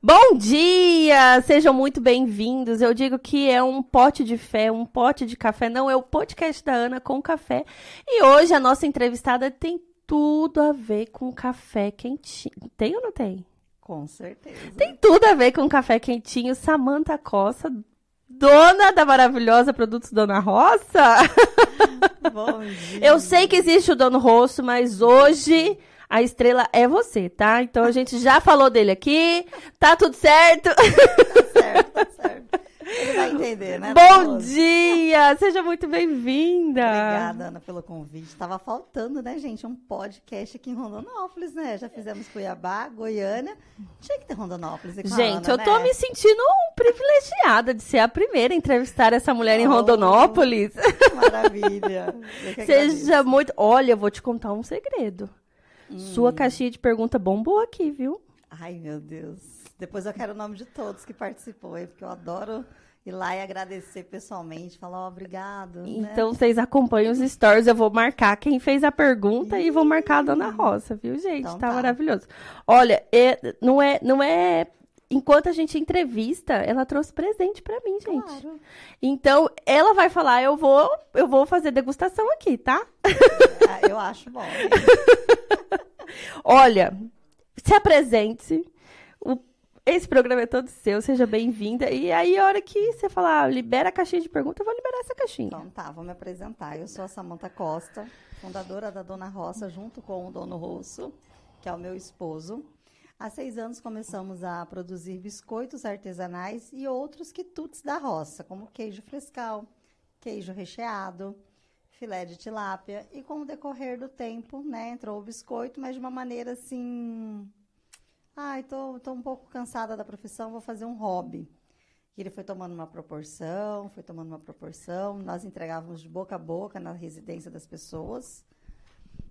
Bom dia! Sejam muito bem-vindos. Eu digo que é um pote de fé, um pote de café. Não, é o podcast da Ana com café. E hoje a nossa entrevistada tem tudo a ver com café quentinho. Tem ou não tem? Com certeza. Tem tudo a ver com café quentinho. Samanta Costa, dona da maravilhosa Produtos Dona Roça. Bom dia. Eu sei que existe o Dono Rosso, mas hoje a estrela é você, tá? Então a gente já falou dele aqui, tá tudo certo. Tá certo, tá certo. Ele vai entender, né? Bom dia! Seja muito bem-vinda. Obrigada, Ana, pelo convite. Tava faltando, né, gente, um podcast aqui em Rondonópolis, né? Já fizemos Cuiabá, Goiânia. Tinha que ter Rondonópolis. e com a Gente, Ana, eu tô né? me sentindo privilegiada de ser a primeira a entrevistar essa mulher em Oh. Rondonópolis. Maravilha. Seja muito. Olha, eu vou te contar um segredo. Hum. Sua caixinha de pergunta bombou aqui, viu? Ai, meu Deus. Depois eu quero o nome de todos que participou, hein? Porque eu adoro ir lá e agradecer pessoalmente, falar ó, obrigado. né? Então, vocês acompanham os stories. Eu vou marcar quem fez a pergunta e vou marcar a Dona Rosa, viu, gente? Então tá, tá. maravilhoso. Olha, é- não é, não é. Enquanto a gente entrevista, ela trouxe presente pra mim, gente. Claro. Então, ela vai falar, eu vou, eu vou fazer degustação aqui, tá? Ah, eu acho bom. Olha, se apresente. O- esse programa é todo seu, seja bem-vinda. E aí, a hora que você falar, ah, libera a caixinha de pergunta, eu vou liberar essa caixinha. Então tá, vou me apresentar. Eu sou a Samanta Costa, fundadora da Dona Roça, junto com o Dono Rosso, que é o meu esposo. Há seis anos começamos a produzir biscoitos artesanais e outros quitutes da roça, como queijo frescal, queijo recheado, filé de tilápia. E com o decorrer do tempo, né, entrou o biscoito, mas de uma maneira assim... Ai, tô, tô um pouco cansada da profissão, vou fazer um hobby. E ele foi tomando uma proporção, foi tomando uma proporção. Nós entregávamos de boca a boca na residência das pessoas.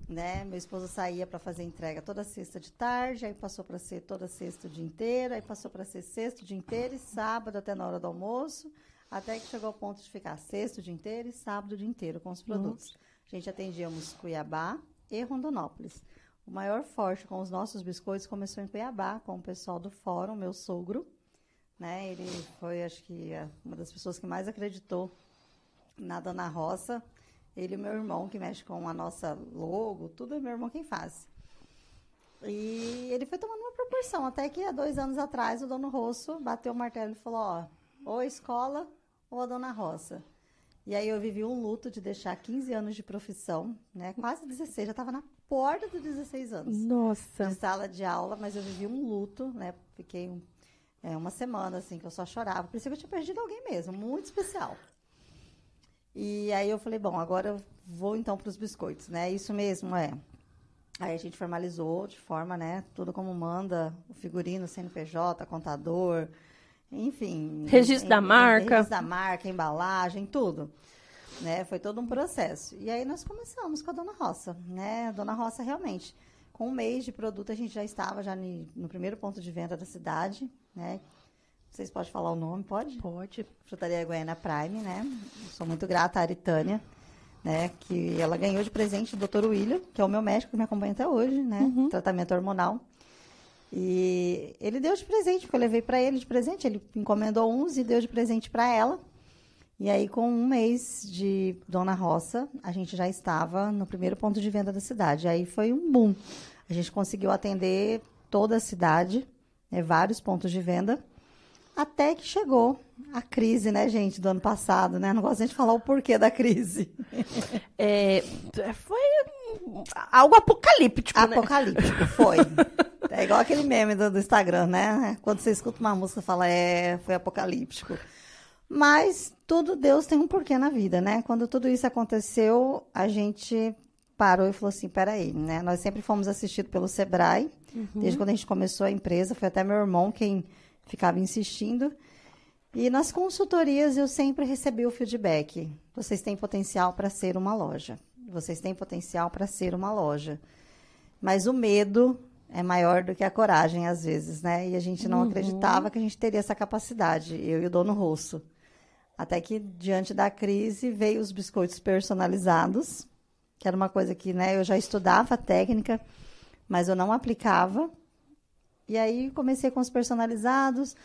Né? Meu esposo saía para fazer entrega toda sexta de tarde, aí passou para ser toda sexta o dia inteiro, aí passou para ser sexta o dia inteiro e sábado até na hora do almoço, até que chegou ao ponto de ficar sexta o dia inteiro e sábado o dia inteiro com os produtos. A gente atendíamos Cuiabá e Rondonópolis. O maior forte com os nossos biscoitos começou em Cuiabá, com o pessoal do fórum, meu sogro, né? Ele foi, acho que, uma das pessoas que mais acreditou na Dona Roça. Ele e meu irmão, que mexe com a nossa logo, tudo é meu irmão quem faz. E ele foi tomando uma proporção, até que há dois anos atrás o dono Rosso bateu o martelo e falou, ó, ou a escola ou a Dona Roça. E aí eu vivi um luto de deixar 15 anos de profissão, né? Quase 16, já estava na porta dos 16 anos Nossa. de sala de aula, mas eu vivi um luto, né? Fiquei é, uma semana, assim, que eu só chorava. Parecia que eu tinha perdido alguém mesmo, muito especial. E aí eu falei, bom, agora eu vou então para os biscoitos, né? Isso mesmo, é. Aí a gente formalizou de forma, né? Tudo como manda, o figurino, CNPJ, contador, enfim. Registro da em- em- marca. Registro da marca, embalagem, tudo. Né? Foi todo um processo. E aí nós começamos com a Dona Roça, né? A Dona Roça realmente, com um mês de produto, a gente já estava já no primeiro ponto de venda da cidade, né? Vocês podem falar o nome, pode? Pode. Frutaria Goiânia Prime, né? Sou muito grata à Aritânia, né? Que ela ganhou de presente do Dr. William, que é o meu médico que me acompanha até hoje, né? Tratamento hormonal. E ele deu de presente, porque eu levei para ele de presente. Ele encomendou uns e deu de presente para ela. E aí, com um mês de Dona Roça, a gente já estava no primeiro ponto de venda da cidade. Aí foi um boom. A gente conseguiu atender toda a cidade, né, vários pontos de venda. Até que chegou a crise, né, gente, do ano passado, né? Não gosto nem de falar o porquê da crise. É, foi algo apocalíptico, né? Apocalíptico, foi. É igual aquele meme do, do Instagram, né? Quando você escuta uma música, fala, é, foi apocalíptico. Mas tudo, Deus tem um porquê na vida, né? Quando tudo isso aconteceu, a gente parou e falou assim, peraí, né? Nós sempre fomos assistidos pelo Sebrae, desde quando a gente começou a empresa, foi até meu irmão quem ficava insistindo. E nas consultorias eu sempre recebi o feedback. Vocês têm potencial para ser uma loja. Vocês têm potencial para ser uma loja. Mas o medo é maior do que a coragem, às vezes, né? E a gente não acreditava que a gente teria essa capacidade, eu e o dono Rosso. Até que, diante da crise, veio os biscoitos personalizados, que era uma coisa que né, eu já estudava a técnica, mas eu não aplicava. E aí comecei com os personalizados.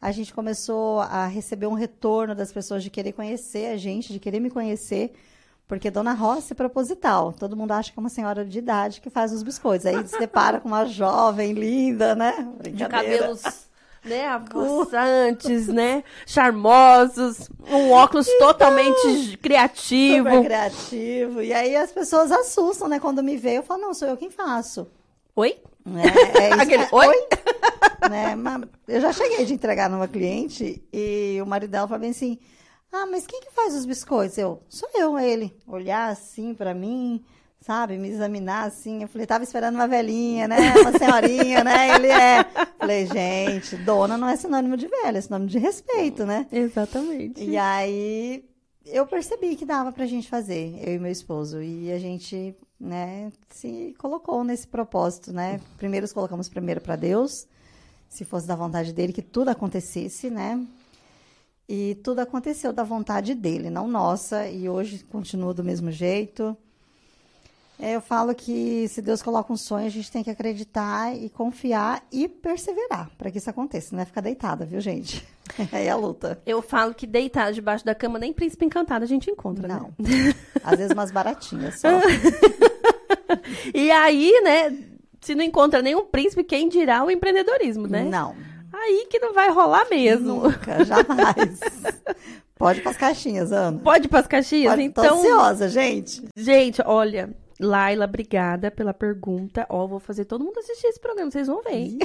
A gente começou a receber um retorno das pessoas de querer conhecer a gente, de querer me conhecer. Porque Dona Roça é proposital. Todo mundo acha que é uma senhora de idade que faz os biscoitos. Aí se depara com uma jovem linda, né? De cabelos né, avançantes, né, charmosos, um óculos então, totalmente criativo. Super criativo. E aí as pessoas assustam, né, quando me vê, eu falo, não, sou eu quem faço. Oi? É, é isso, Aquele, é, oi? oi? né, eu já cheguei de entregar numa cliente e o marido dela falou bem assim, ah, mas quem que faz os biscoitos? Eu, sou eu, ele. Olhar assim para mim, sabe, me examinar assim. Eu falei, tava esperando uma velhinha, né? Uma senhorinha, né? Ele é. Falei, gente, dona não é sinônimo de velha, é sinônimo de respeito, né? Exatamente. E aí eu percebi que dava pra gente fazer, eu e meu esposo. E a gente, né, se colocou nesse propósito, né? Primeiro colocamos primeiro para Deus, se fosse da vontade dele que tudo acontecesse, né? E tudo aconteceu da vontade dele, não nossa, e hoje continua do mesmo jeito. É, eu falo que se Deus coloca um sonho, a gente tem que acreditar e confiar e perseverar para que isso aconteça. Não é ficar deitada, viu, gente? É a luta. Eu falo que deitada debaixo da cama, nem príncipe encantado a gente encontra, né? Não. Né? Às vezes umas baratinhas só. e aí, né, se não encontra nenhum príncipe, quem dirá o empreendedorismo, né? Não. Aí que não vai rolar mesmo. Nunca, jamais. Pode ir pras caixinhas, Ana. Pode ir pras caixinhas? Pode, então. Tô ansiosa, gente. Gente, olha, Laila, obrigada pela pergunta. Ó, vou fazer todo mundo assistir esse programa, vocês vão ver. Ih,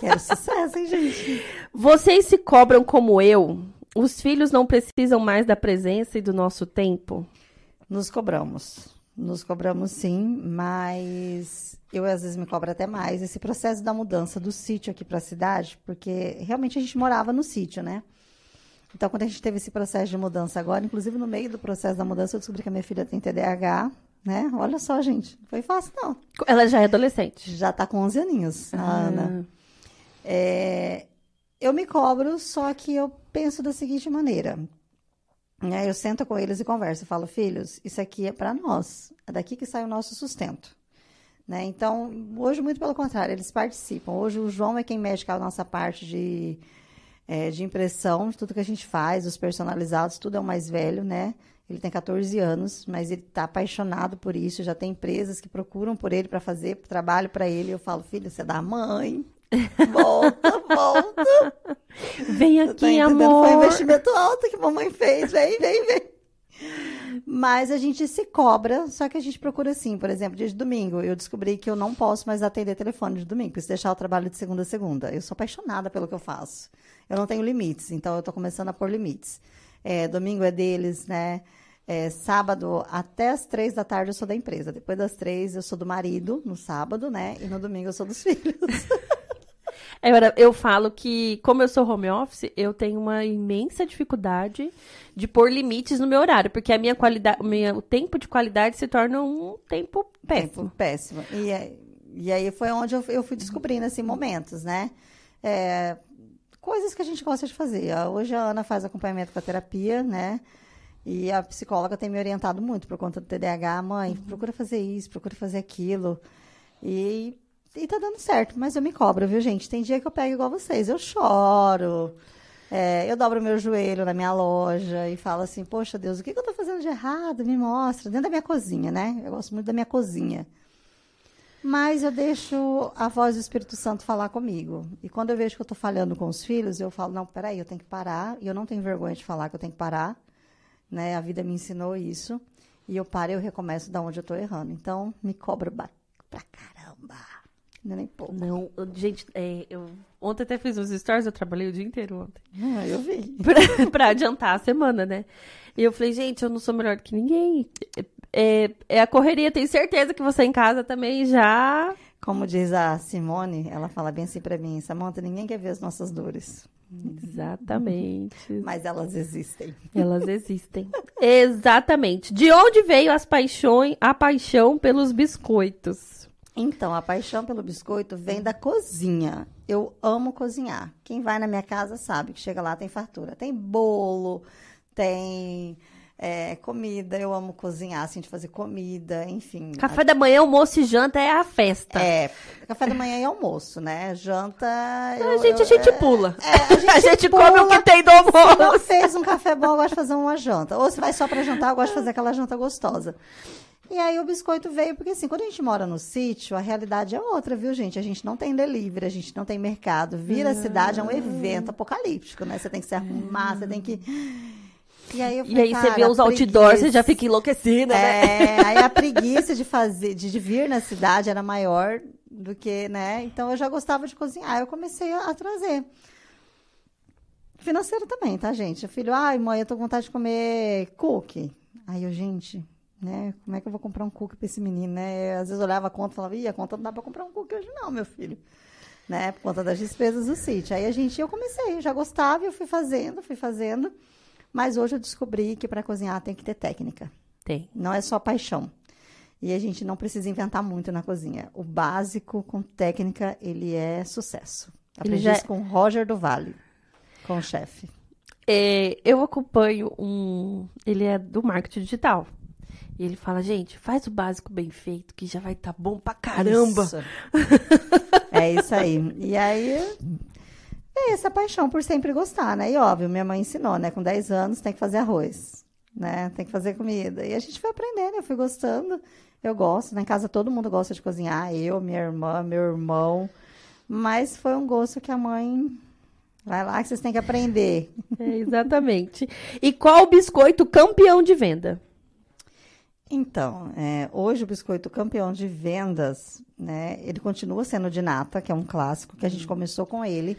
quero sucesso, hein, gente? Vocês se cobram como eu? Os filhos não precisam mais da presença e do nosso tempo? Nos cobramos. Nos cobramos sim, mas eu às vezes me cobro até mais. Esse processo da mudança do sítio aqui para a cidade, porque realmente a gente morava no sítio, né? Então, quando a gente teve esse processo de mudança agora, inclusive no meio do processo da mudança, eu descobri que a minha filha tem TDAH, né? Olha só, gente, não foi fácil, não. Ela já é adolescente? Já está com 11 aninhos, a ah. Ana. É, eu me cobro, só que eu penso da seguinte maneira. Né? Eu sento com eles e converso. Eu falo, filhos, isso aqui é para nós. É daqui que sai o nosso sustento. Né? Então, hoje, muito pelo contrário, eles participam. Hoje, o João é quem mexe com a nossa parte de, é, de impressão, de tudo que a gente faz, os personalizados, tudo é o mais velho, né? Ele tem 14 anos, mas ele está apaixonado por isso. Já tem empresas que procuram por ele para fazer trabalho para ele. Eu falo, filho, você é da mãe. Volta, volta. Vem aqui, tá amor. Foi um investimento alto que mamãe fez. Vem, vem, vem. Mas a gente se cobra, só que a gente procura assim, por exemplo, dia de domingo, eu descobri que eu não posso mais atender telefone de domingo, preciso deixar o trabalho de segunda a segunda. Eu sou apaixonada pelo que eu faço. Eu não tenho limites, então eu estou começando a pôr limites. É, domingo é deles, né? É, sábado até as três da tarde eu sou da empresa. Depois das três eu sou do marido, no sábado, né? E no domingo eu sou dos filhos. Agora, eu falo que, como eu sou home office, eu tenho uma imensa dificuldade de pôr limites no meu horário, porque a minha qualidade, o, meu, o tempo de qualidade se torna um tempo péssimo. Tempo péssimo. E, é, e aí foi onde eu, eu fui descobrindo, assim, momentos, né? É, coisas que a gente gosta de fazer. Hoje a Ana faz acompanhamento com a terapia, né? E a psicóloga tem me orientado muito por conta do TDAH. Mãe, uhum. procura fazer isso, procura fazer aquilo. E, e tá dando certo, mas eu me cobro, viu, gente? Tem dia que eu pego igual vocês, eu choro. É, eu dobro meu joelho na minha loja e falo assim, poxa Deus, o que, que eu tô fazendo de errado? Me mostra. Dentro da minha cozinha, né? Eu gosto muito da minha cozinha. Mas eu deixo a voz do Espírito Santo falar comigo. E quando eu vejo que eu estou falhando com os filhos, eu falo, não, peraí, eu tenho que parar. E eu não tenho vergonha de falar que eu tenho que parar. Né? A vida me ensinou isso. E eu paro e eu recomeço da onde eu estou errando. Então, me cobro pra caramba. Não é nem pouco. Não, gente, é, eu ontem até fiz uns stories, eu trabalhei o dia inteiro ontem. Ah, eu vi. pra, pra adiantar a semana, né? E eu falei, gente, eu não sou melhor que ninguém é, é a correria. Tenho certeza que você em casa também já. Como diz a Simone, ela fala bem assim para mim: Samanta, ninguém quer ver as nossas dores. Exatamente. Mas elas existem. Elas existem. Exatamente. De onde veio as paixões, a paixão pelos biscoitos? Então, a paixão pelo biscoito vem da cozinha. Eu amo cozinhar. Quem vai na minha casa sabe que chega lá tem fartura. Tem bolo, tem É, comida, eu amo cozinhar, assim, de fazer comida, enfim. Café da manhã, almoço e janta é a festa. É, café da manhã e almoço, né? Janta. eu- a gente, eu- a gente é, pula. É, a gente, A gente pula. come o que tem do Se não almoço. fez um café bom, eu gosto de fazer uma janta. Ou se vai só pra jantar, eu gosto de fazer aquela janta gostosa. E aí o biscoito veio, porque assim, quando a gente mora no sítio, a realidade é outra, viu, gente? A gente não tem delivery, a gente não tem mercado. Vir à cidade é um evento apocalíptico, né? Você tem que se arrumar, você tem que. E aí, eu E falei, aí você vê os a outdoors, você já fica enlouquecida, né? é, aí a preguiça de fazer, de, de vir na cidade era maior do que, né? Então eu já gostava de cozinhar, eu comecei a, a trazer. Financeiro também, tá, gente? O filho, ai, mãe, eu tô com vontade de comer cookie. Aí eu, gente, né? Como é que eu vou comprar um cookie pra esse menino, né? Às vezes eu olhava a conta e falava, ih, a conta não dá pra comprar um cookie hoje não, meu filho. Né? Por conta das despesas do sítio. Aí a gente, eu comecei, eu já gostava, e eu fui fazendo, fui fazendo. Mas hoje eu descobri que para cozinhar tem que ter técnica. Tem. Não é só paixão. E a gente não precisa inventar muito na cozinha. O básico com técnica, ele é sucesso. Ele Aprendi já- isso com o Roger do Vale, com o chefe. É, eu acompanho um. Ele é do marketing digital. E ele fala, gente, faz o básico bem feito, que já vai estar bom pra caramba. Isso. é isso aí. E aí, é essa paixão por sempre gostar, né? E óbvio, minha mãe ensinou, né? Com 10 anos tem que fazer arroz, né? Tem que fazer comida. E a gente foi aprendendo, eu fui gostando. Eu gosto, né? Em casa todo mundo gosta de cozinhar, eu, minha irmã, meu irmão. Mas foi um gosto que a mãe. Vai lá que vocês têm que aprender. É, exatamente. E qual o biscoito campeão de venda? Então, é, hoje o biscoito campeão de vendas, né? Ele continua sendo de nata, que é um clássico, que a gente começou com ele.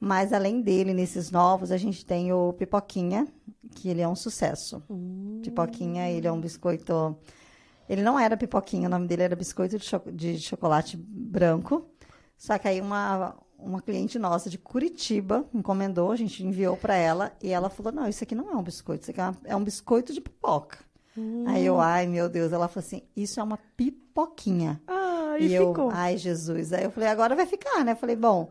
Mas além dele, nesses novos, a gente tem o pipoquinha, que ele é um sucesso. Pipoquinha, ele é um biscoito. Ele não era pipoquinha, o nome dele era biscoito de, cho- de chocolate branco. Só que aí uma, uma cliente nossa de Curitiba encomendou, a gente enviou para ela e ela falou: Não, isso aqui não é um biscoito, isso aqui é, uma- é um biscoito de pipoca. Aí eu, ai meu Deus, ela falou assim: Isso é uma pipoquinha. Ah, E eu, ai, Jesus. Aí eu falei, agora vai ficar, né? Eu falei, bom.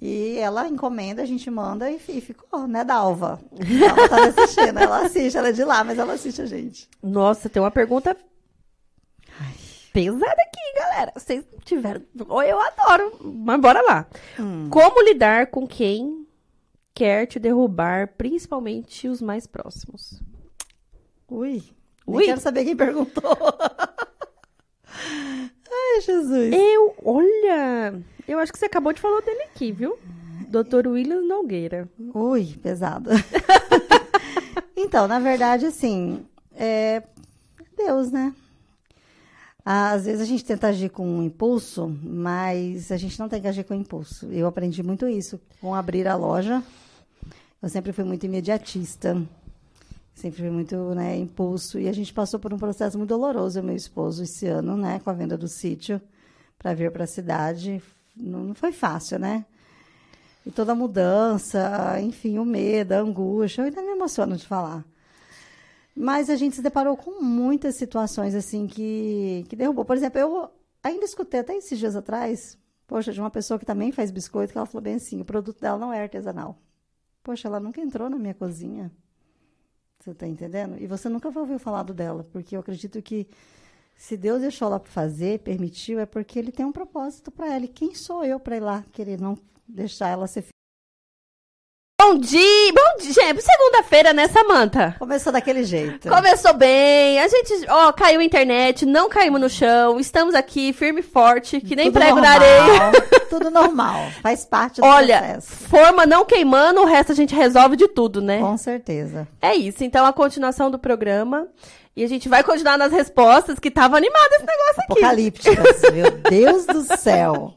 E ela encomenda, a gente manda e, fi- ficou, né, Dalva? Ela tá assistindo, ela assiste, ela é de lá, mas ela assiste a gente. Nossa, tem uma pergunta pesada aqui, galera. Vocês tiveram. Oh, eu adoro. Mas bora lá. Hum. Como lidar com quem quer te derrubar, principalmente os mais próximos? Ui. Ui. quero saber quem perguntou. Ai, Jesus. Eu, olha, eu acho que você acabou de falar dele aqui, viu? Dr. William Nogueira. Ui, pesado. então, na verdade, assim, é Deus, né? Às vezes a gente tenta agir com um impulso, mas a gente não tem que agir com impulso. Eu aprendi muito isso com abrir a loja. Eu sempre fui muito imediatista, sempre fui muito né, impulso. E a gente passou por um processo muito doloroso, eu meu esposo, esse ano, né, com a venda do sítio para vir para a cidade. Não, não foi fácil, né? E toda a mudança, enfim, o medo, a angústia, eu ainda me emociono de falar. Mas a gente se deparou com muitas situações assim que, que derrubou. Por exemplo, eu ainda escutei até esses dias atrás, poxa, de uma pessoa que também faz biscoito, que ela falou bem assim, o produto dela não é artesanal. Poxa, ela nunca entrou na minha cozinha. Você tá entendendo? E você nunca vai ouvir falar do dela, porque eu acredito que se Deus deixou ela fazer, permitiu, é porque ele tem um propósito para ela. E quem sou eu para ir lá querer não deixar ela ser Bom dia! Bom dia! gente. Segunda-feira, né, Samanta? Começou daquele jeito. Começou bem, a gente, ó, caiu a internet, não caímos no chão, estamos aqui firme e forte, que nem Tudo prego na normal, areia. Tudo normal. Faz parte do Olha, processo. forma não queimando, o resto a gente resolve de tudo, né? Com certeza. É isso, então a continuação do programa. E a gente vai continuar nas respostas, que tava animado esse negócio aqui. Apocalípticas. Meu Deus do céu.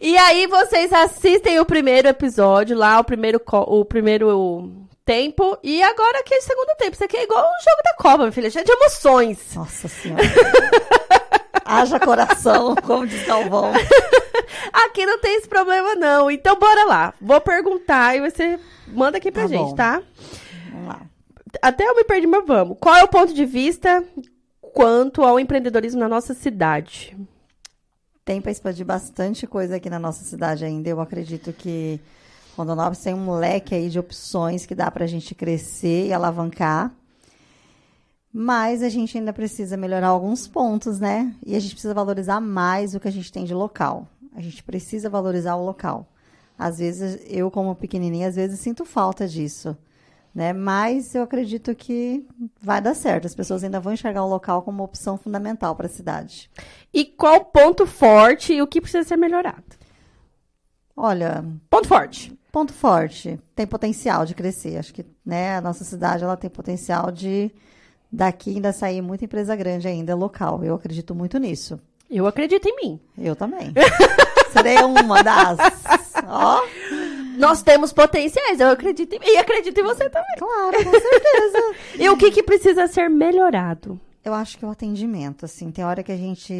E aí vocês assistem o primeiro episódio lá, o primeiro, o primeiro tempo. E agora aqui é o segundo tempo. Isso aqui é igual o jogo da Copa, minha filha, cheio de emoções. Nossa Senhora. Haja coração, como diz Galvão. Aqui não tem esse problema, não. Então bora lá. Vou perguntar e você manda aqui pra Tá gente, bom. tá? Vamos lá. Até eu me perdi, mas vamos. Qual é o ponto de vista quanto ao empreendedorismo na nossa cidade? Tem para expandir bastante coisa aqui na nossa cidade ainda. Eu acredito que Rondonópolis tem um leque aí de opções que dá para a gente crescer e alavancar. Mas a gente ainda precisa melhorar alguns pontos, né? E a gente precisa valorizar mais o que a gente tem de local. A gente precisa valorizar o local. Às vezes, eu como pequenininha, às vezes sinto falta disso. Né? Mas eu acredito que vai dar certo. As pessoas ainda vão enxergar o local como uma opção fundamental para a cidade. E qual ponto forte e o que precisa ser melhorado? Olha, ponto forte. Ponto forte. Tem potencial de crescer. Acho que, né, a nossa cidade ela tem potencial de daqui ainda sair muita empresa grande ainda local. Eu acredito muito nisso. Eu acredito em mim. Eu também. Serei uma das. Ó. Nós temos potenciais, eu acredito em mim. E acredito em você também. Claro, com certeza. e o que, que precisa ser melhorado? Eu acho que é o atendimento, assim, tem hora que a gente,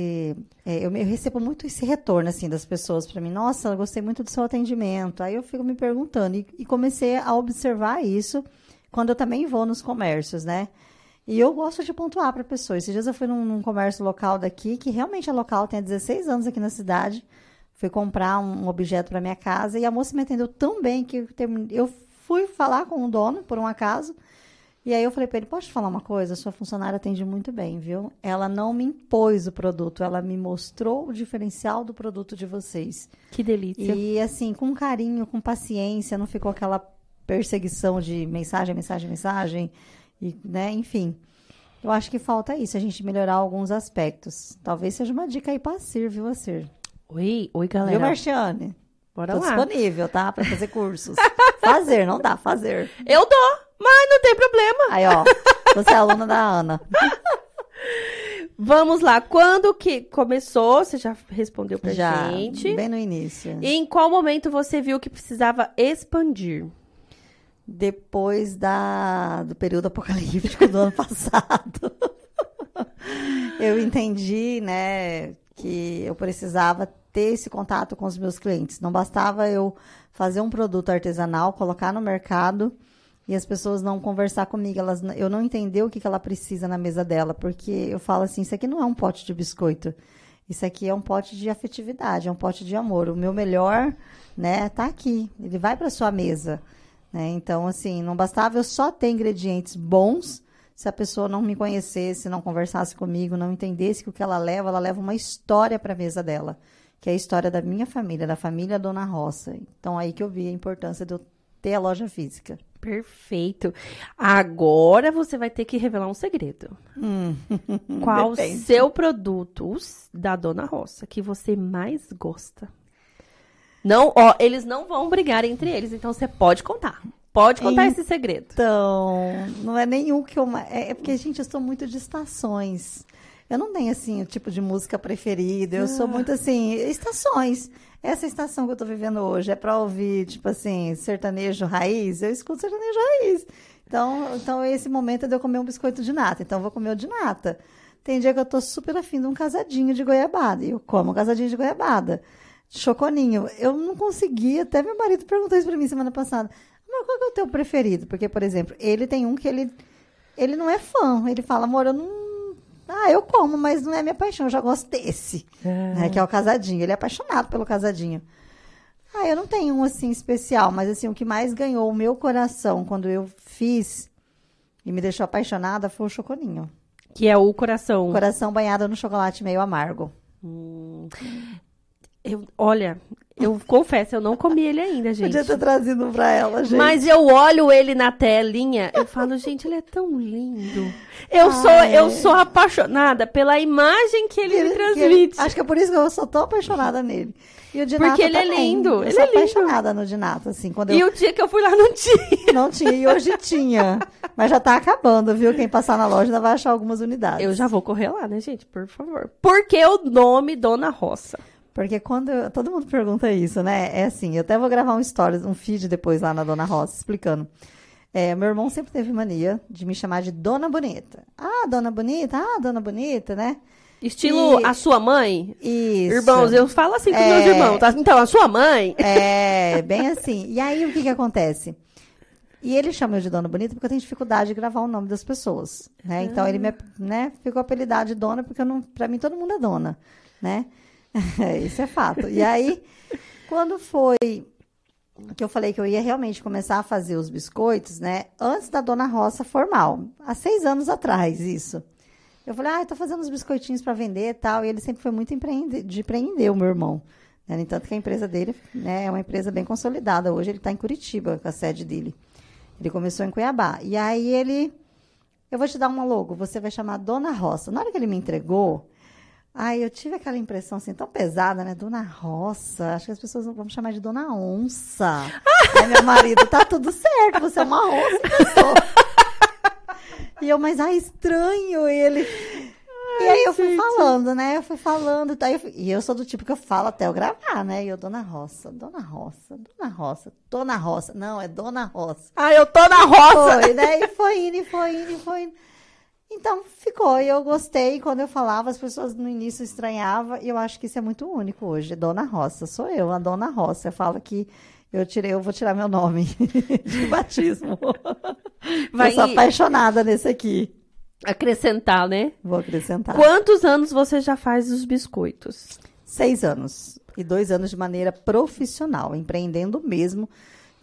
é, eu, eu, recebo muito esse retorno, assim, das pessoas para mim, nossa, eu gostei muito do seu atendimento, aí eu fico me perguntando, e, e comecei a observar isso quando eu também vou nos comércios, né, e eu gosto de pontuar para pessoas. Esses dias eu fui num, num, comércio local daqui, que realmente é local, tem 16 anos aqui na cidade. Fui comprar um, objeto para minha casa e a moça me atendeu tão bem que eu, fui falar com o dono, por um acaso. E aí eu falei para ele: Posso te falar uma coisa? A sua funcionária atende muito bem, viu? Ela não me impôs o produto, ela me mostrou o diferencial do produto de vocês. Que delícia. E assim, com carinho, com paciência, não ficou aquela perseguição de mensagem, mensagem, mensagem. E, né, enfim. Eu acho que falta isso, a gente melhorar alguns aspectos. Talvez seja uma dica aí para Cir, viu? Oi, oi, galera. Viu, Marciane? Bora Tô lá. disponível, tá? Para fazer cursos. fazer, não dá, fazer. Eu dou, mas não tem problema. Aí, ó, você é aluna da Ana. Vamos lá, quando que começou? Você já respondeu pra já, gente. bem no início. E em qual momento você viu que precisava expandir? depois da, do período apocalíptico do ano passado. eu entendi, né, que eu precisava ter esse contato com os meus clientes. Não bastava eu fazer um produto artesanal, colocar no mercado e as pessoas não conversar comigo, elas, eu não entender o que, que ela precisa na mesa dela, porque eu falo assim, isso aqui não é um pote de biscoito, isso aqui é um pote de afetividade, é um pote de amor. O meu melhor, né, tá aqui. Ele vai para sua mesa. Né? Então, assim, não bastava eu só ter ingredientes bons se a pessoa não me conhecesse, não conversasse comigo, não entendesse que o que ela leva, ela leva uma história para a mesa dela, que é a história da minha família, da família Dona Roça. Então, aí que eu vi a importância de eu ter a loja física. Perfeito. Agora você vai ter que revelar um segredo. Hum. Qual o seu produto da Dona Roça que você mais gosta? Não, ó, eles não vão brigar entre eles, então você pode contar. Pode contar então, esse segredo. Então, não é nenhum que eu. É, é porque, gente, eu sou muito de estações. Eu não tenho, assim, o tipo de música preferida. Eu ah. sou muito, assim, estações. Essa estação que eu tô vivendo hoje é pra ouvir, tipo assim, sertanejo raiz. Eu escuto sertanejo raiz. Então, então esse momento é de eu comer um biscoito de nata. Então, eu vou comer o de nata. Tem dia que eu tô super afim de um casadinho de goiabada. E eu como um casadinho de goiabada. Choconinho. Eu não consegui, até meu marido perguntou isso para mim semana passada. Mas qual é o teu preferido? Porque, por exemplo, ele tem um que ele ele não é fã. Ele fala, amor, eu não. Ah, eu como, mas não é minha paixão, eu já gosto desse. É. Né, que é o casadinho. Ele é apaixonado pelo casadinho. Ah, eu não tenho um assim especial, mas assim, o que mais ganhou o meu coração quando eu fiz e me deixou apaixonada foi o choconinho. Que é o coração. Coração banhado no chocolate meio amargo. Hum. Eu, olha, eu confesso, eu não comi ele ainda, gente. Podia ter trazido pra ela, gente. Mas eu olho ele na telinha, eu falo, gente, ele é tão lindo. Eu Ai. sou, eu sou apaixonada pela imagem que ele, ele me transmite. Ele, acho que é por isso que eu sou tão apaixonada nele. E o Porque ele é também. é lindo. Eu ele sou é apaixonada no Dinato, assim. Quando e eu... o dia que eu fui lá não tinha. Não tinha, e hoje tinha. Mas já tá acabando, viu? Quem passar na loja ainda vai achar algumas unidades. Eu já vou correr lá, né, gente? Por favor. Por que o nome Dona Roça? Porque quando. Eu, todo mundo pergunta isso, né? É assim, eu até vou gravar um stories, um feed depois lá na Dona Rosa, explicando. É, meu irmão sempre teve mania de me chamar de Dona Bonita. Ah, Dona Bonita, ah, Dona Bonita, né? Estilo e... a sua mãe? Isso. Irmãos, eu falo assim com é... meus irmãos, tá? Então, a sua mãe? É, bem assim. E aí, o que que acontece? E ele chama eu de Dona Bonita porque eu tenho dificuldade de gravar o nome das pessoas, né? Então, ele me, né, ficou apelidado de Dona porque eu não, pra mim todo mundo é Dona, né? Isso é fato. E aí, quando foi que eu falei que eu ia realmente começar a fazer os biscoitos, né? Antes da Dona Roça formal. Há seis anos atrás, isso. Eu falei, ah, eu tô fazendo uns biscoitinhos para vender e tal. E ele sempre foi muito empreende de empreender, o meu irmão. Né? No entanto, que a empresa dele né, é uma empresa bem consolidada. Hoje ele está em Curitiba, com a sede dele. Ele começou em Cuiabá. E aí ele. Eu vou te dar uma logo, você vai chamar Dona Roça. Na hora que ele me entregou, Ai, eu tive aquela impressão assim, tão pesada, né? Dona Roça. Acho que as pessoas vão chamar de Dona Onça. Aí meu marido, tá tudo certo, você é uma onça. e eu, mas ai, estranho ele. Ai, e aí eu fui gente. falando, né? Eu fui falando. Tá? Eu fui... E eu sou do tipo que eu falo até eu gravar, né? E eu, Dona Roça, Dona Roça, Dona Roça, Dona Roça. Não, é Dona Roça. Ah, eu tô na roça! Foi, né? E foi indo, e foi indo, e foi indo. Então ficou, e eu gostei. Quando eu falava, as pessoas no início estranhavam, e eu acho que isso é muito único hoje. Dona Roça, sou eu, a Dona Roça. Eu falo que eu tirei, eu vou tirar meu nome de batismo. Vai... Eu sou apaixonada nesse aqui. Acrescentar, né? Vou acrescentar. Quantos anos você já faz os biscoitos? Seis anos. E dois anos de maneira profissional, empreendendo mesmo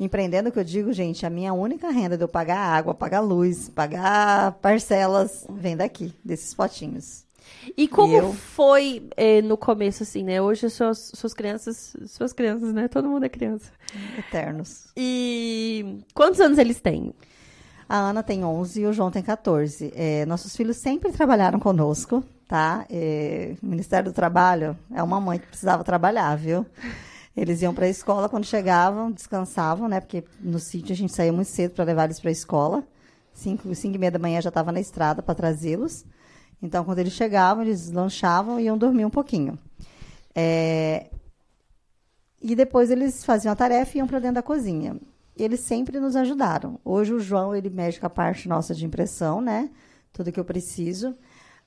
Empreendendo, que eu digo, gente, a minha única renda de eu pagar água, pagar luz, pagar parcelas, vem daqui, desses potinhos. E como e eu... foi eh, no começo, assim, né? Hoje suas, suas crianças, suas crianças, né? Todo mundo é criança. Eternos. E quantos anos eles têm? A Ana tem 11 e o João tem 14. É, nossos filhos sempre trabalharam conosco, tá? É, o Ministério do Trabalho é uma mãe que precisava trabalhar, viu? Eles iam para a escola, quando chegavam, descansavam, né? Porque no sítio a gente saía muito cedo para levar eles para a escola. Cinco, cinco e meia da manhã já estava na estrada para trazê-los. Então, quando eles chegavam, eles lanchavam e iam dormir um pouquinho. É... E depois eles faziam a tarefa e iam para dentro da cozinha. Eles sempre nos ajudaram. Hoje o João, ele mexe com a parte nossa de impressão, né? Tudo que eu preciso.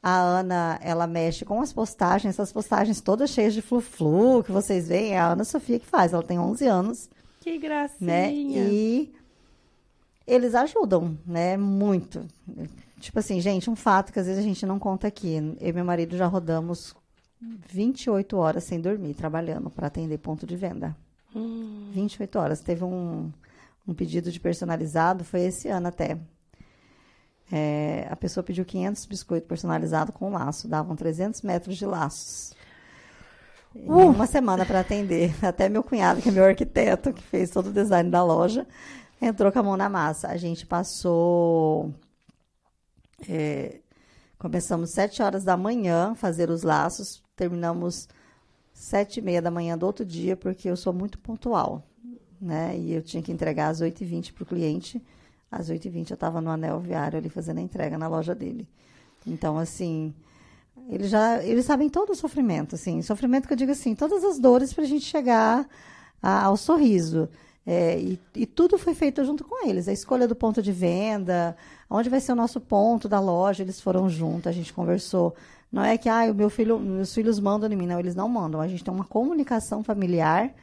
A Ana, ela mexe com as postagens, essas postagens todas cheias de flu-flu que vocês veem, é a Ana Sofia que faz, ela tem 11 anos. Que gracinha. Né? E eles ajudam, né? Muito. Tipo assim, gente, um fato que às vezes a gente não conta aqui. Eu e meu marido já rodamos 28 horas sem dormir, trabalhando para atender ponto de venda. Hum. 28 horas. Teve um, um pedido de personalizado, foi esse ano até. É, a pessoa pediu 500 biscoitos personalizados com laço, davam 300 metros de laços. Uh. Uma semana para atender. Até meu cunhado, que é meu arquiteto, que fez todo o design da loja, entrou com a mão na massa. A gente passou. É, começamos 7 horas da manhã fazer os laços, terminamos sete e meia da manhã do outro dia, porque eu sou muito pontual. Né? E eu tinha que entregar às 8h20 para o cliente às 8h20 eu estava no anel viário ali fazendo a entrega na loja dele. Então, assim, eles já eles sabem todo o sofrimento, assim, sofrimento que eu digo assim, todas as dores para a gente chegar a, ao sorriso. É, e, e, tudo foi feito junto com eles. A escolha do ponto de venda, onde vai ser o nosso ponto da loja, eles foram juntos, a gente conversou. Não é que ah, o meu filho, meus filhos mandam em mim, não, eles não mandam. A gente tem uma comunicação familiar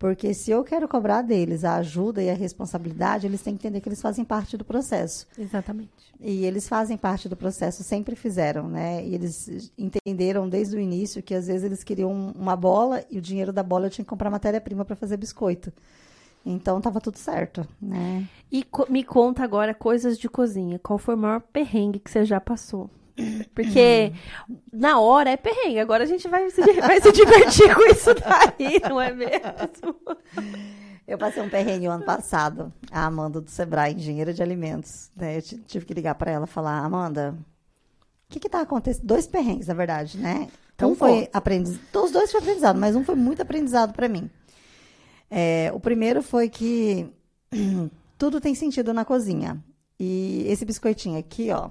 porque se eu quero cobrar deles a ajuda e a responsabilidade, eles têm que entender que eles fazem parte do processo. Exatamente. E eles fazem parte do processo, sempre fizeram, né? E eles entenderam desde o início que às vezes eles queriam uma bola e o dinheiro da bola eu tinha que comprar matéria-prima para fazer biscoito. Então estava tudo certo, né? E co me conta agora coisas de cozinha. Qual foi o maior perrengue que você já passou? Porque na hora é perrengue, agora a gente vai se, vai se divertir com isso daí, não é mesmo? Eu passei um perrengue ano passado. A Amanda do Sebrae, engenheira de alimentos. Né? Eu tive que ligar para ela e falar: Amanda, o que que tá acontecendo? Dois perrengues, na verdade, né? Então um foi aprendizado. Os dois foram aprendizado, mas um foi muito aprendizado para mim. É, o primeiro foi que tudo tem sentido na cozinha. E esse biscoitinho aqui, ó,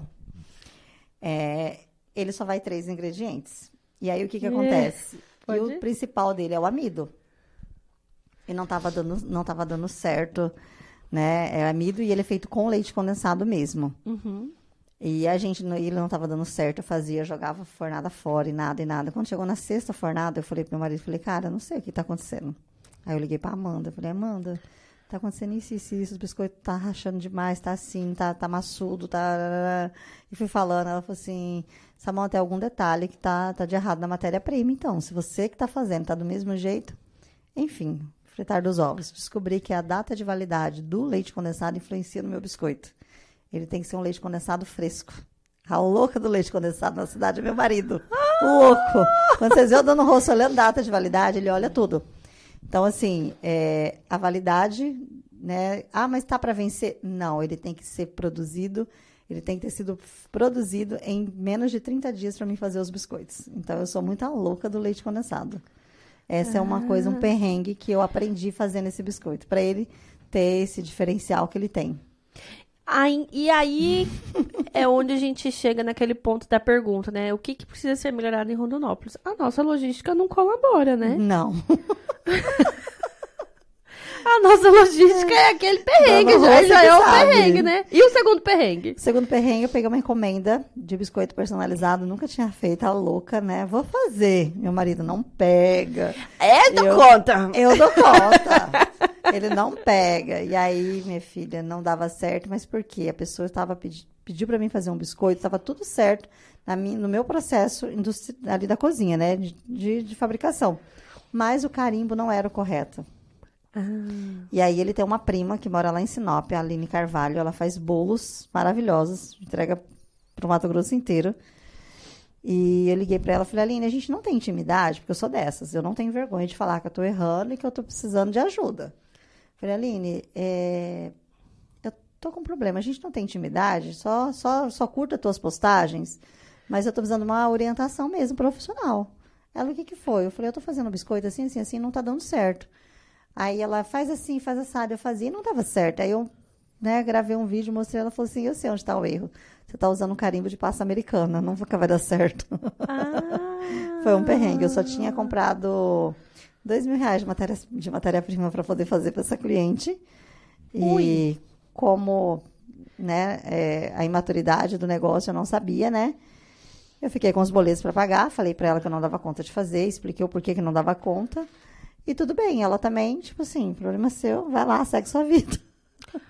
é, ele só vai três ingredientes. E aí o que, que acontece? E o principal dele é o amido. E não estava dando, não tava dando certo, né? É amido e ele é feito com leite condensado mesmo. Uhum. E a gente, ele não estava dando certo, eu fazia, jogava fornada fora e nada e nada. Quando chegou na sexta fornada, eu falei pro meu marido, falei, cara, não sei o que está acontecendo. Aí eu liguei para Amanda, eu falei, Amanda, tá acontecendo isso, isso, isso, os biscoitos tá rachando demais, tá assim, tá, tá maçudo, tá... E fui falando, ela falou assim, Samuel, tem algum detalhe que tá, tá de errado na matéria-prima, então, se você que tá fazendo tá do mesmo jeito, enfim, fritar dos ovos. Descobri que a data de validade do leite condensado influencia no meu biscoito. Ele tem que ser um leite condensado fresco. A louca do leite condensado na cidade é meu marido. Louco! Quando vocês veem o dono rosto olhando data de validade, ele olha tudo. Então, assim, é, a validade, né? Ah, mas tá para vencer? Não, ele tem que ser produzido, ele tem que ter sido produzido em menos de 30 dias para mim fazer os biscoitos. Então, eu sou muito a louca do leite condensado. Essa é uma coisa, um perrengue que eu aprendi fazendo esse biscoito, para ele ter esse diferencial que ele tem. Aí- e aí é onde a gente chega naquele ponto da pergunta, né? O que, que precisa ser melhorado em Rondonópolis? A nossa logística não colabora, né? Não. A nossa logística é aquele perrengue, Dona já, já é o sabe. perrengue, né? E o segundo perrengue? Segundo perrengue, eu peguei uma encomenda de biscoito personalizado, nunca tinha feito, a louca, né? Vou fazer. Meu marido não pega. É, tu Eu- conta. Eu dou conta. Ele não pega. E aí, minha filha, não dava certo, mas por quê? A pessoa estava pedi, pediu para mim fazer um biscoito, estava tudo certo na mi- no meu processo ali da cozinha, né? De, de- de fabricação. Mas o carimbo não era o correto. E aí ele tem uma prima que mora lá em Sinop, a Aline Carvalho. Ela faz bolos maravilhosos, entrega pro Mato Grosso inteiro. E eu liguei pra ela e falei, Aline, a gente não tem intimidade, porque eu sou dessas. Eu não tenho vergonha de falar que eu tô errando e que eu tô precisando de ajuda. Falei, Aline, é, eu tô com um problema. A gente não tem intimidade, só, só, só curta tuas postagens, mas eu tô precisando de uma orientação mesmo profissional. Ela, o que que foi? Eu falei, eu tô fazendo biscoito assim, assim, assim, não tá dando certo. Aí ela faz assim, faz assado. Eu fazia e não dava certo. Aí eu né, gravei um vídeo, mostrei, ela falou assim, eu sei onde está o erro. Você está usando um carimbo de pasta americana, não vai dar certo. Ah. Foi um perrengue. Eu só tinha comprado dois mil reais de matéria- de matéria-prima para poder fazer para essa cliente. E Ui. como né, é, a imaturidade do negócio eu não sabia, né? Eu fiquei com os boletos para pagar, falei para ela que eu não dava conta de fazer, expliquei o porquê que não dava conta. E tudo bem, ela também, tipo assim, problema seu, vai lá, segue sua vida.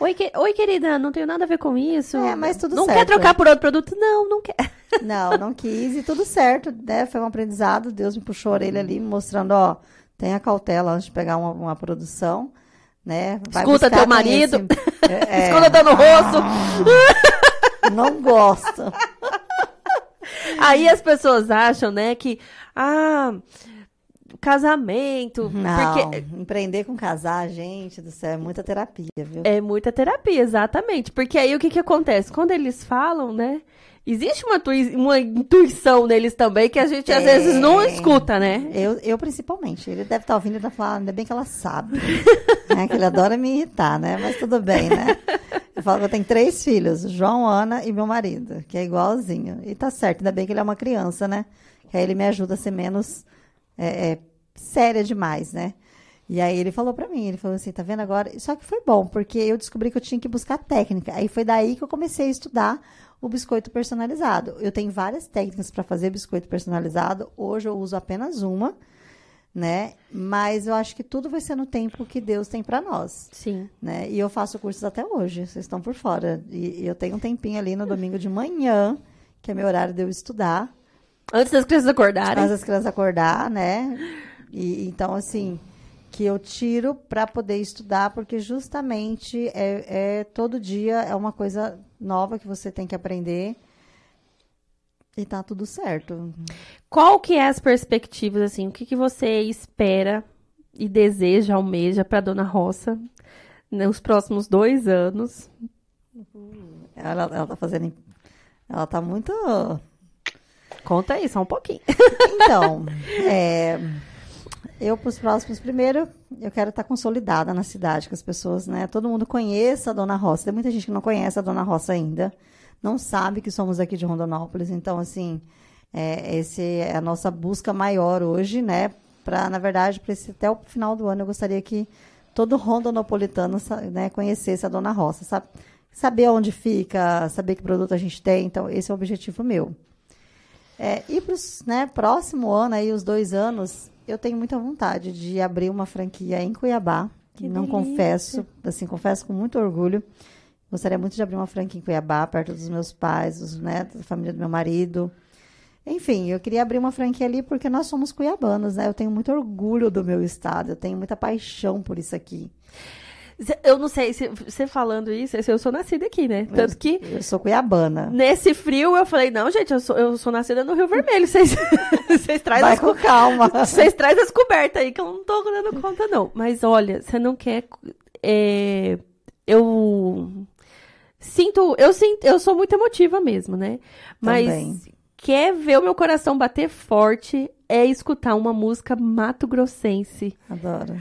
Oi, que- Oi, querida, não tenho nada a ver com isso. É, mas tudo não quer certo. trocar por outro produto? Não, não quer. Não, não quis e tudo certo, né? Foi um aprendizado. Deus me puxou a orelha ali, mostrando, ó, tenha cautela antes de pegar uma, uma produção, né? Vai Escuta teu marido. conheci- É, é, Escuta dando rosto. não gosto. Aí as pessoas acham, né, que. Ah, casamento. Não, Porque empreender com casar, gente do céu, é muita terapia, viu? É muita terapia, exatamente. Porque aí o que que acontece? Quando eles falam, né? Existe uma, tui- uma intuição neles também que a gente às vezes não escuta, né? Eu, eu principalmente. Ele deve estar ouvindo e tá falando, ainda bem que ela sabe. né? Que ele adora me irritar, né? Mas tudo bem, né? Eu falo que eu tenho três filhos, João, Ana e meu marido, que é igualzinho. E tá certo, ainda bem que ele é uma criança, né? Que aí ele me ajuda a ser menos é, é, séria demais, né? E aí ele falou pra mim, ele falou assim, tá vendo agora? Só que foi bom, porque eu descobri que eu tinha que buscar técnica. Aí foi daí que eu comecei a estudar o biscoito personalizado. Eu tenho várias técnicas para fazer biscoito personalizado. Hoje eu uso apenas uma, né? Mas eu acho que tudo vai ser no tempo que Deus tem para nós, Sim. né? E eu faço cursos até hoje, vocês estão por fora. E eu tenho um tempinho ali no domingo de manhã, que é meu horário de eu estudar, Antes das crianças acordarem. faz as crianças acordar, né? E então assim, que eu tiro para poder estudar, porque justamente é, é todo dia é uma coisa nova que você tem que aprender. E tá tudo certo. Qual que é as perspectivas, assim? O que, que você espera e deseja, almeja para Dona Roça nos próximos dois anos? Ela, ela tá fazendo. Ela tá muito. Conta aí, só um pouquinho. Então, é, eu para os próximos, primeiro, eu quero estar consolidada na cidade, que as pessoas, né? Todo mundo conheça a Dona Roça. Tem muita gente que não conhece a Dona Roça ainda, não sabe que somos aqui de Rondonópolis. Então, assim, é, esse é a nossa busca maior hoje, né? Para, na verdade, para até o final do ano, eu gostaria que todo rondonopolitano né, conhecesse a Dona Roça, sabe? Saber onde fica, saber que produto a gente tem. Então, esse é o objetivo meu. É, e para o né, próximo ano, aí, os dois anos, eu tenho muita vontade de abrir uma franquia em Cuiabá. Que não delícia. confesso, assim, confesso com muito orgulho. Gostaria muito de abrir uma franquia em Cuiabá, perto dos meus pais, dos, né, da família do meu marido. Enfim, eu queria abrir uma franquia ali porque nós somos cuiabanos, né? Eu tenho muito orgulho do meu estado, eu tenho muita paixão por isso aqui. Eu não sei, se você falando isso, eu sou nascida aqui, né? Tanto que. Eu sou cuiabana. Nesse frio, eu falei, não, gente, eu sou, eu sou nascida no Rio Vermelho. Vocês, vocês trazem. Vai com calma. Vocês trazem as cobertas aí, que eu não tô dando conta, não. Mas olha, você não quer. É, eu sinto. Eu sinto. Eu sou muito emotiva mesmo, né? Mas. Também. Quer ver o meu coração bater forte é escutar uma música mato-grossense. Adoro.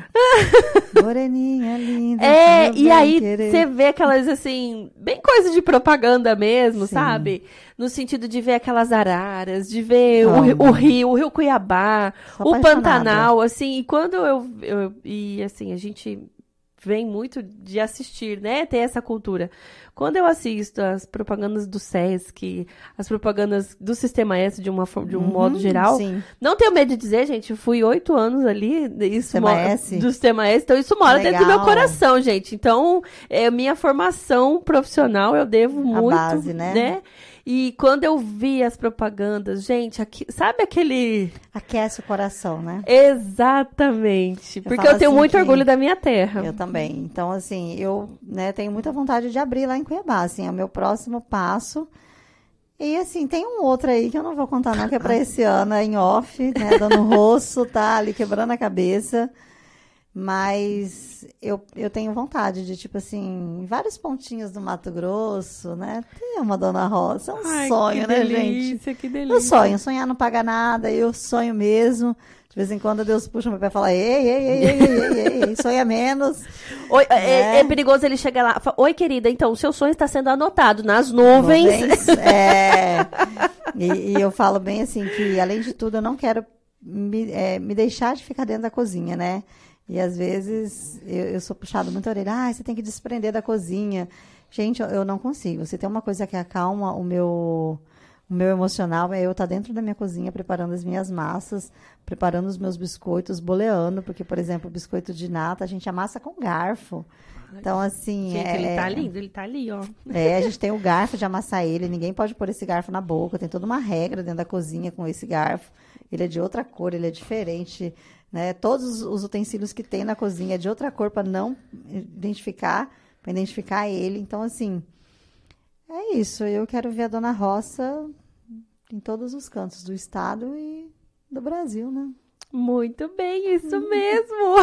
Moreninha linda. É, e aí você vê aquelas, assim, bem coisa de propaganda mesmo, Sim. sabe? No sentido de ver aquelas araras, de ver o, o, rio, o rio Cuiabá, Sou o apaixonada. Pantanal, assim, e quando eu, eu. E assim, a gente vem muito de assistir, né? Ter essa cultura. Quando eu assisto as propagandas do SESC, as propagandas do Sistema S de, uma, de um uhum, modo geral, sim. não tenho medo de dizer, gente, fui oito anos ali isso Sistema S. do Sistema S, então isso mora Legal. dentro do meu coração, gente. Então, é, minha formação profissional eu devo A muito, base, né? né? E quando eu vi as propagandas, gente, aqui, sabe aquele. Aquece o coração, né? Exatamente. Eu porque eu tenho assim muito orgulho da minha terra. Eu também. Então, assim, eu né, tenho muita vontade de abrir lá em Cuiabá. Assim, é o meu próximo passo. E assim, tem um outro aí que eu não vou contar, não, que é para esse ano, é em off, né? Dando rosto, tá ali quebrando a cabeça. Mas eu, eu tenho vontade de, tipo assim, vários pontinhos do Mato Grosso, né? Tem uma Dona Rosa, é um Ai, sonho, né, delícia, gente? Que delícia. Eu sonho, sonhar não paga nada, eu sonho mesmo. De vez em quando Deus puxa meu pé e fala, ei, ei, ei, ei, ei, ei, ei, sonha menos. Oi, é, é, é, perigoso ele chegar lá, fala, oi querida, então o seu sonho está sendo anotado nas nuvens. nuvens é, e, e, eu falo bem assim, que além de tudo eu não quero me, é, me deixar de ficar dentro da cozinha, né? E às vezes eu, eu sou puxado muito a orelha, ah, você tem que desprender da cozinha. Gente, eu, eu não consigo. Se tem uma coisa que acalma o meu, o meu emocional, é eu estar tá dentro da minha cozinha preparando as minhas massas, preparando os meus biscoitos, boleando, porque, por exemplo, o biscoito de nata a gente amassa com garfo. Então, assim. Gente, é, ele tá lindo, ele tá ali, ó. É, a gente tem o garfo de amassar ele, ninguém pode pôr esse garfo na boca, tem toda uma regra dentro da cozinha com esse garfo. Ele é de outra cor, ele é diferente. Né? Todos os utensílios que tem na cozinha de outra cor para não identificar, para identificar ele. Então, assim, é isso. Eu quero ver a Dona Roça em todos os cantos do estado e do Brasil, né? Muito bem, isso mesmo.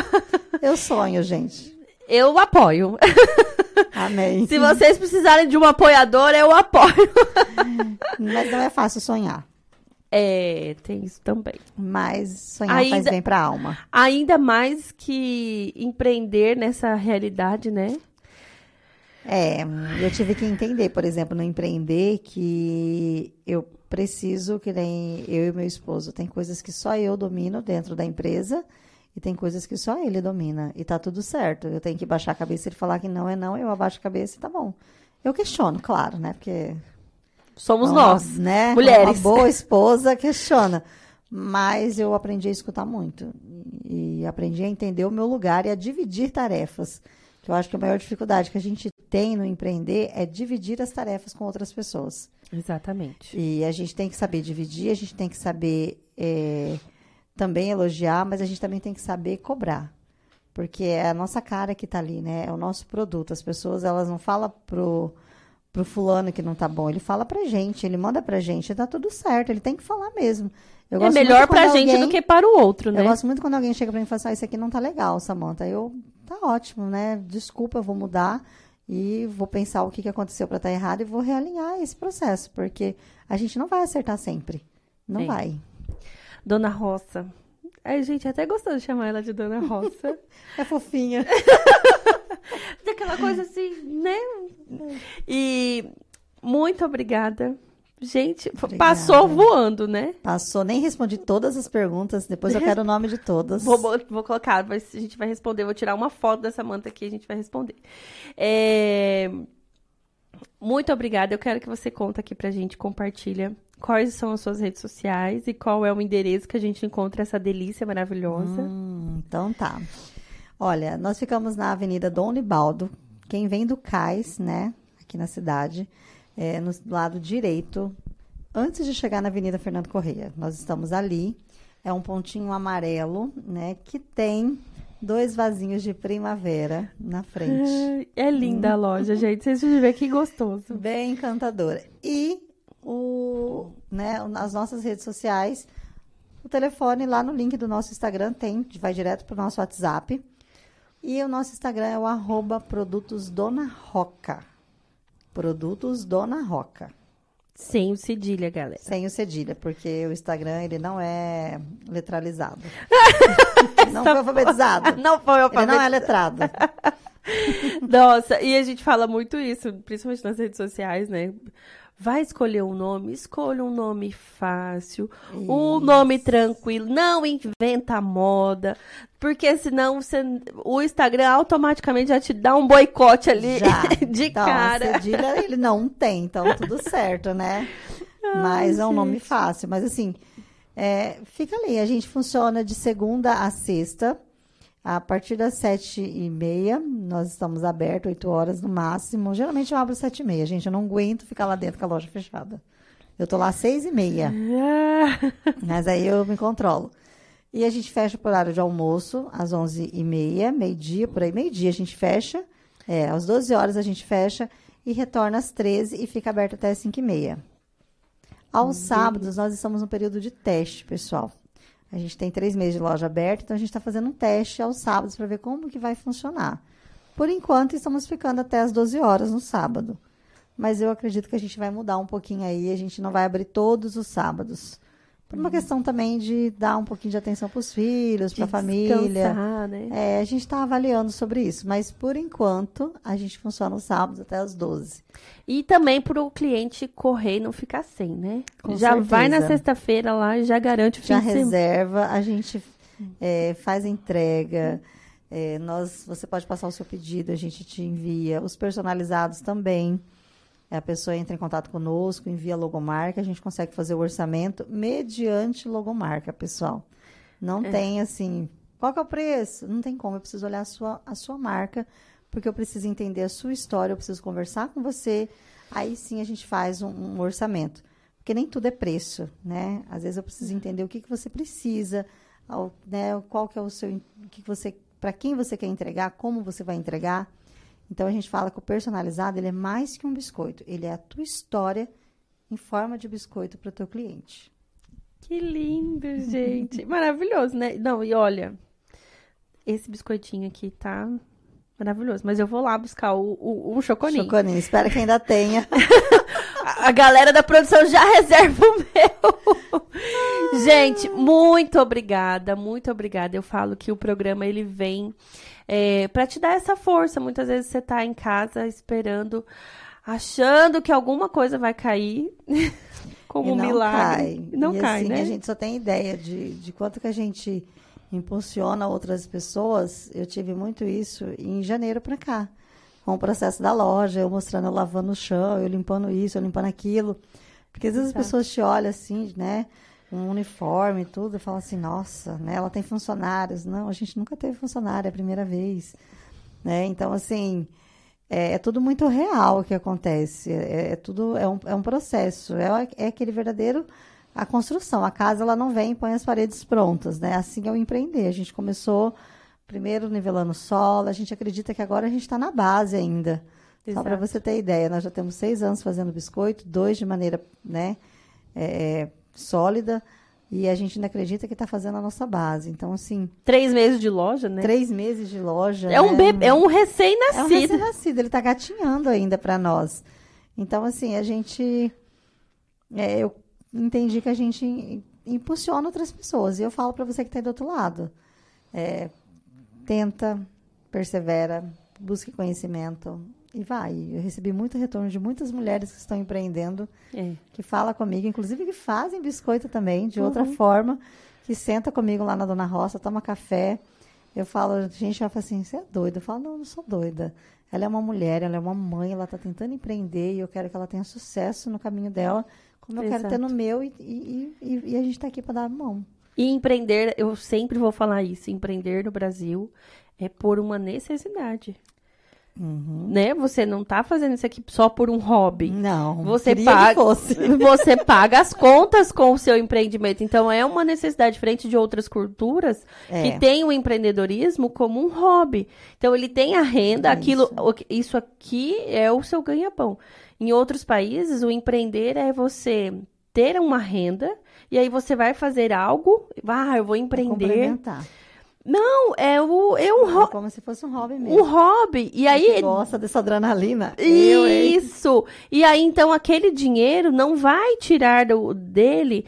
Eu sonho, gente. Eu apoio. Amém. Se vocês precisarem de um apoiador, eu apoio. Mas não é fácil sonhar. É, tem isso também. Mas sonhar ainda, faz bem para a alma. Ainda mais que empreender nessa realidade, né? É, eu tive que entender, por exemplo, no empreender, que eu preciso, que nem eu e meu esposo, tem coisas que só eu domino dentro da empresa e tem coisas que só ele domina. E tá tudo certo. Eu tenho que baixar a cabeça e falar que não é não, eu abaixo a cabeça e tá bom. Eu questiono, claro, né? Porque Somos uma, nós, né? Mulheres. Uma boa esposa questiona. Mas eu aprendi a escutar muito. E aprendi a entender o meu lugar e a dividir tarefas. Que eu acho que a maior dificuldade que a gente tem no empreender é dividir as tarefas com outras pessoas. Exatamente. E a gente tem que saber dividir, a gente tem que saber é, também elogiar, mas a gente também tem que saber cobrar. Porque é a nossa cara que está ali, né? É o nosso produto. As pessoas, elas não falam pro pro fulano que não tá bom. Ele fala pra gente, ele manda pra gente, tá tudo certo, ele tem que falar mesmo. Eu é melhor pra alguém, gente do que para o outro, né? Eu gosto muito quando alguém chega pra mim e fala assim, ah, isso aqui não tá legal, Samanta. Eu, tá ótimo, né? Desculpa, eu vou mudar e vou pensar o que, que aconteceu para estar tá errado e vou realinhar esse processo, porque a gente não vai acertar sempre. Não é. vai. Dona Roça. A gente até gostou de chamar ela de Dona Roça. é fofinha. Daquela coisa assim, né? E muito obrigada. Gente, obrigada. passou voando, né? Passou, nem respondi todas as perguntas. Depois eu quero o nome de todas. Vou, vou colocar, a gente vai responder. Vou tirar uma foto dessa manta aqui e a gente vai responder. É... Muito obrigada. Eu quero que você conta aqui pra gente, compartilha quais são as suas redes sociais e qual é o endereço que a gente encontra essa delícia maravilhosa. Hum, então tá. Olha, nós ficamos na Avenida Dom Libaldo. Quem vem do Cais, né, aqui na cidade, é, no lado direito, antes de chegar na Avenida Fernando Correia. Nós estamos ali. É um pontinho amarelo, né? Que tem dois vasinhos de primavera na frente. É linda a loja, gente. Vocês vão ver que gostoso. Bem encantadora. E o, né, nas nossas redes sociais, o telefone lá no link do nosso Instagram tem, vai direto para o nosso WhatsApp. E o nosso Instagram é o arroba produtos Dona Roca. Produtos Dona Roca. Sem o cedilha, galera. Sem o cedilha, porque o Instagram ele não é letralizado. não foi alfabetizado. Não foi alfabetizado. Ele não é letrado. Nossa, e a gente fala muito isso, principalmente nas redes sociais, né? Vai escolher um nome, escolha um nome fácil, isso. um nome tranquilo, não inventa moda, porque senão você, o Instagram automaticamente já te dá um boicote ali já. de então, cara. Cedilha ele não tem, então tudo certo, né? Ai, Mas é um gente. nome fácil. Mas assim, é, fica ali. A gente funciona de segunda a sexta. A partir das sete e meia, nós estamos abertos, oito horas no máximo. Geralmente eu abro sete e meia, gente. Eu não aguento ficar lá dentro com a loja fechada. Eu tô lá às seis e meia. Mas aí eu me controlo. E a gente fecha por horário de almoço, às onze e meia, meio-dia, por aí, meio-dia a gente fecha. É, às 12 horas a gente fecha e retorna às 13 e fica aberto até às 5 e meia. Aos sábados, nós estamos no período de teste, pessoal. A gente tem três meses de loja aberta, então a gente está fazendo um teste aos sábados para ver como que vai funcionar. Por enquanto, estamos ficando até as 12 horas no sábado. Mas eu acredito que a gente vai mudar um pouquinho aí, a gente não vai abrir todos os sábados. Por uma questão também de dar um pouquinho de atenção para os filhos, para a família. Né? É, a gente está avaliando sobre isso, mas por enquanto a gente funciona os sábados até as 12. E também para o cliente correr e não ficar sem, né? Com já certeza. vai na sexta-feira lá e já garante o fim Já de semana. reserva, a gente é, faz entrega. é, nós, você pode passar o seu pedido, a gente te envia. Os personalizados também. A pessoa entra em contato conosco, envia logomarca, a gente consegue fazer o orçamento mediante logomarca, pessoal. Não É. tem assim, qual que é o preço? Não tem como, eu preciso olhar a sua, a sua marca, porque eu preciso entender a sua história, eu preciso conversar com você, aí sim a gente faz um, um orçamento. Porque nem tudo é preço, né? Às vezes eu preciso entender o que, que você precisa, ao- né? qual que é o seu, o que que você, para quem você quer entregar, como você vai entregar. Então a gente fala que o personalizado ele é mais que um biscoito, ele é a tua história em forma de biscoito para o teu cliente. Que lindo, gente. Maravilhoso, né? Não, e olha, esse biscoitinho aqui tá maravilhoso. Mas eu vou lá buscar o, o, um choconinho. Choconinho, espero que ainda tenha. A, a galera da produção já reserva o meu. Gente, muito obrigada, muito obrigada. Eu falo que o programa ele vem é, para te dar essa força. Muitas vezes você tá em casa esperando, achando que alguma coisa vai cair, como e um não milagre. Cai. E Não e cai, assim, né? A gente só tem ideia de, de quanto que a gente impulsiona outras pessoas. Eu tive muito isso em janeiro para cá. Com o processo da loja, eu mostrando, eu lavando o chão, eu limpando isso, eu limpando aquilo. Porque às vezes as pessoas te olham assim, né? Um uniforme e tudo, e falam assim, nossa, né? Ela tem funcionários. Não, a gente nunca teve funcionário, é a primeira vez. Né? Então, assim, é, é tudo muito real o que acontece. É, é tudo é um, é um processo. É, é aquele verdadeiro a construção. A casa ela não vem e põe as paredes prontas, né? Assim é o empreender. A gente começou primeiro nivelando solo. A gente acredita que agora a gente está na base ainda. Só para Exato. você ter ideia, nós já temos seis anos fazendo biscoito, dois de maneira, né, é, sólida. E a gente ainda acredita que está fazendo a nossa base. Então, assim, Três meses de loja, né? três meses de loja. É um né? bebê, é um É um recém-nascido. recém-nascido, ele está gatinhando ainda para nós. Então, assim, a gente. é, eu entendi que a gente impulsiona outras pessoas. E eu falo para você que está aí do outro lado. é, tenta, persevera, busque conhecimento e vai. Eu recebi muito retorno de muitas mulheres que estão empreendendo, É. que fala comigo, inclusive que fazem biscoito também, de outra Uhum. forma, que senta comigo lá na Dona Roça, toma café. Eu falo, gente, ela fala assim, você é doida? Eu falo, não, não sou doida. Ela é uma mulher, ela é uma mãe, ela está tentando empreender e eu quero que ela tenha sucesso no caminho dela, como eu quero ter no meu e, e, e, e a gente está aqui para dar a mão. E empreender, eu sempre vou falar isso, empreender no Brasil é por uma necessidade. Né? Você não tá fazendo isso aqui só por um hobby. Não, Você paga, fosse. você paga as contas com o seu empreendimento. Então é uma necessidade diferente de outras culturas É. que tem o empreendedorismo como um hobby. Então ele tem a renda, Isso. aquilo, o que- isso aqui é o seu ganha-pão. Em outros países, o empreender é você ter uma renda e aí você vai fazer algo, ah, eu vou empreender. Não, é o é um, É ho- como se fosse um hobby um mesmo. hobby. E Você aí gosta dessa adrenalina? Eu, isso! E aí, então, aquele dinheiro não vai tirar do, dele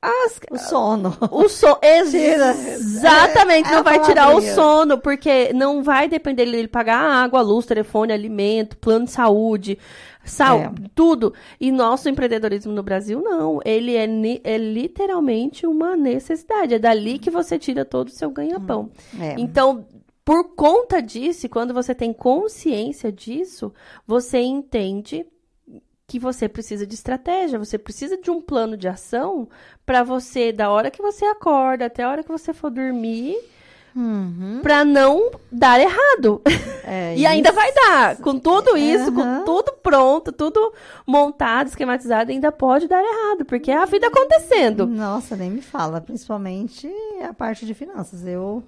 as, O sono. o sono. Tira. Exatamente, É, não vai tirar o sono, porque não vai depender dele pagar água, luz, telefone, alimento, plano de saúde, sal, É. tudo. E nosso empreendedorismo no Brasil, não. Ele é, é literalmente uma necessidade. É dali que você tira todo o seu ganha-pão. É. Então, por conta disso, quando você tem consciência disso, você entende que você precisa de estratégia, você precisa de um plano de ação para você, da hora que você acorda até a hora que você for dormir, Uhum. para não dar errado. É e ainda vai dar. Com tudo isso, com Aham. tudo pronto, tudo montado, esquematizado, ainda pode dar errado, porque é a vida acontecendo. Nossa, nem me fala. Principalmente a parte de finanças. Eu,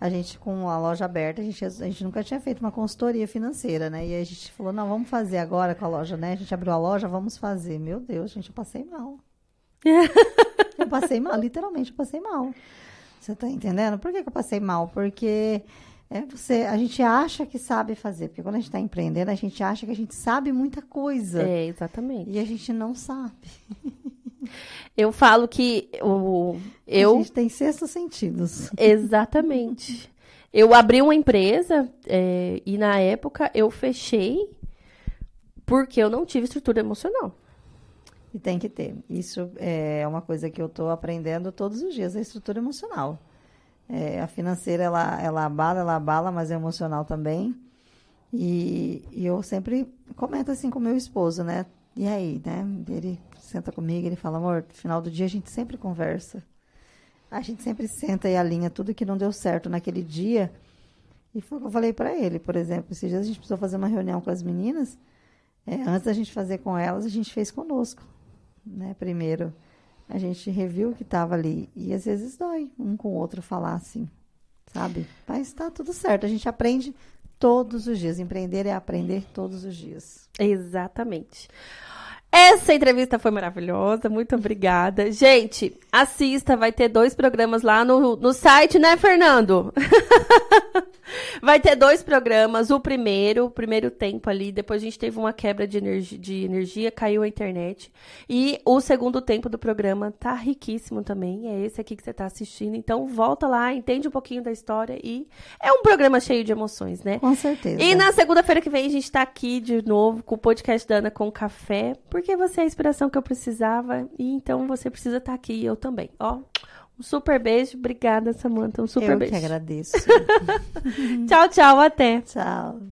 a gente com a loja aberta, a gente, a gente nunca tinha feito uma consultoria financeira, né? E a gente falou, não, vamos fazer agora com a loja, né? A gente abriu a loja, vamos fazer. Meu Deus, gente, eu passei mal. eu passei mal, literalmente, eu passei mal. Você tá entendendo? Por que, que eu passei mal? Porque é você, a gente acha que sabe fazer. Porque quando a gente está empreendendo, a gente acha que a gente sabe muita coisa. É, exatamente. E a gente não sabe. Eu falo que o, A eu gente tem sextos sentidos. Exatamente. Eu abri uma empresa é, e na época eu fechei porque eu não tive estrutura emocional. E tem que ter. Isso é uma coisa que eu estou aprendendo todos os dias, a estrutura emocional. É, a financeira, ela, ela abala, ela abala, mas é emocional também. E, e eu sempre comento assim com meu esposo, né? E aí, né? Ele senta comigo, ele fala, amor, no final do dia a gente sempre conversa. A gente sempre senta e alinha tudo que não deu certo naquele dia. E foi o que eu falei para ele, por exemplo, esses dias a gente precisou fazer uma reunião com as meninas. É, antes da gente fazer com elas, a gente fez conosco. Né? Primeiro, a gente reviu o que estava ali. E às vezes dói um com o outro falar assim, sabe? Mas está tudo certo. A gente aprende todos os dias. Empreender é aprender todos os dias. Exatamente. Essa entrevista foi maravilhosa, muito obrigada. Gente, assista, vai ter dois programas lá no, no site, né, Fernando? vai ter dois programas. O primeiro, o primeiro tempo ali, depois a gente teve uma quebra de energia, de energia, caiu a internet. E o segundo tempo do programa tá riquíssimo também. É esse aqui que você tá assistindo. Então volta lá, entende um pouquinho da história e é um programa cheio de emoções, né? Com certeza. E na segunda-feira que vem a gente tá aqui de novo com o podcast da Ana com café, porque você é a inspiração que eu precisava e então você precisa estar aqui e eu também. Ó, um super beijo, obrigada Samantha, um super eu beijo. que agradeço. Tchau, tchau, até. Tchau.